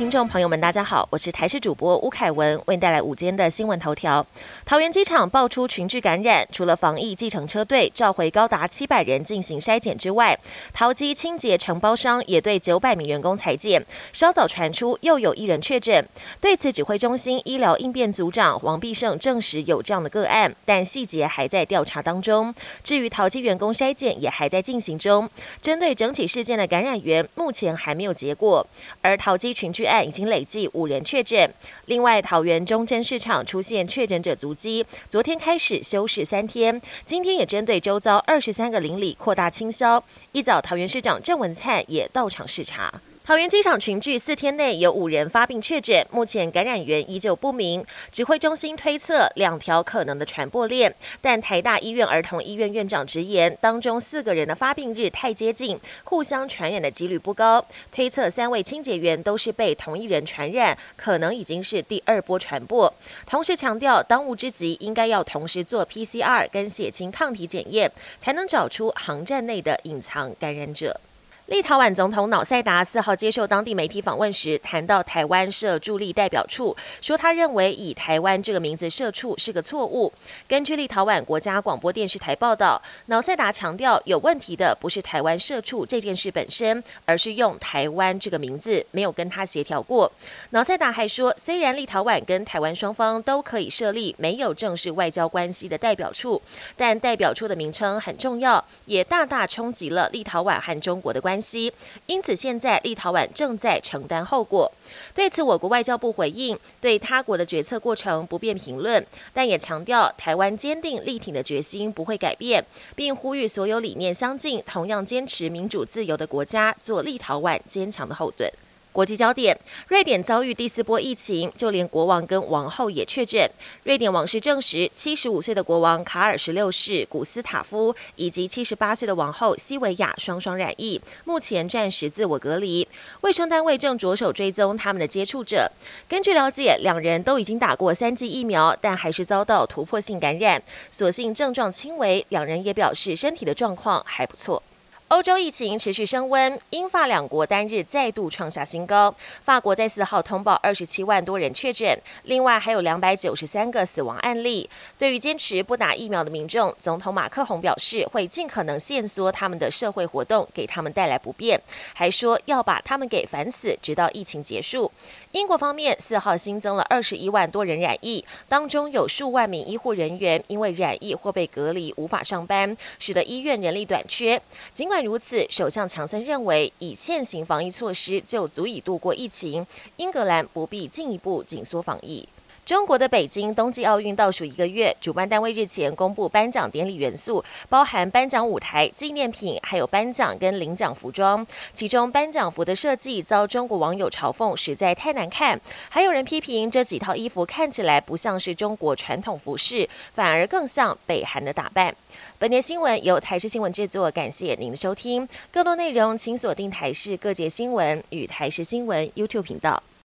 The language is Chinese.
听众朋友们，大家好，我是台视主播吴凯文，为您带来午间的新闻头条。桃园机场爆出群聚感染，除了防疫计程车队召回高达七百人进行筛检之外，桃机清洁承包商也对九百名员工裁减。稍早传出又有一人确诊，对此指挥中心医疗应变组长王必胜证实有这样的个案，但细节还在调查当中。至于桃机员工筛检也还在进行中，针对整起事件的感染源，目前还没有结果。而桃机群聚案已经累计五人确诊。另外，桃园中贞市场出现确诊者足迹，昨天开始休市三天，今天也针对周遭二十三个邻里扩大清消。一早，桃园市长郑文灿也到场视察。桃园机场群聚四天内有五人发病确诊，目前感染源依旧不明。指挥中心推测两条可能的传播链，但台大医院儿童医院院长直言，当中四个人的发病日太接近，互相传染的几率不高。推测三位清洁员都是被同一人传染，可能已经是第二波传播。同时强调，当务之急应该要同时做 PCR 跟血清抗体检验，才能找出航站内的隐藏感染者。立陶宛总统瑙塞达四号接受当地媒体访问时，谈到台湾设驻立代表处，说他认为以台湾这个名字设处是个错误。根据立陶宛国家广播电视台报道，瑙塞达强调，有问题的不是台湾设处这件事本身，而是用台湾这个名字没有跟他协调过。瑙塞达还说，虽然立陶宛跟台湾双方都可以设立没有正式外交关系的代表处，但代表处的名称很重要，也大大冲击了立陶宛和中国的关系。系，因此现在立陶宛正在承担后果。对此，我国外交部回应，对他国的决策过程不便评论，但也强调台湾坚定力挺的决心不会改变，并呼吁所有理念相近、同样坚持民主自由的国家做立陶宛坚强的后盾。国际焦点：瑞典遭遇第四波疫情，就连国王跟王后也确诊。瑞典王室证实，七十五岁的国王卡尔十六世古斯塔夫以及七十八岁的王后西维亚双双染疫，目前暂时自我隔离。卫生单位正着手追踪他们的接触者。根据了解，两人都已经打过三剂疫苗，但还是遭到突破性感染，所幸症状轻微。两人也表示身体的状况还不错。欧洲疫情持续升温，英法两国单日再度创下新高。法国在四号通报二十七万多人确诊，另外还有两百九十三个死亡案例。对于坚持不打疫苗的民众，总统马克宏表示会尽可能限缩他们的社会活动，给他们带来不便，还说要把他们给烦死，直到疫情结束。英国方面四号新增了二十一万多人染疫，当中有数万名医护人员因为染疫或被隔离无法上班，使得医院人力短缺。尽管如此，首相强森认为，以现行防疫措施就足以度过疫情，英格兰不必进一步紧缩防疫。中国的北京冬季奥运倒数一个月，主办单位日前公布颁奖典礼元素，包含颁奖舞台、纪念品，还有颁奖跟领奖服装。其中颁奖服的设计遭中国网友嘲讽实在太难看，还有人批评这几套衣服看起来不像是中国传统服饰，反而更像北韩的打扮。本年新闻由台视新闻制作，感谢您的收听。更多内容请锁定台视各界新闻与台视新闻 YouTube 频道。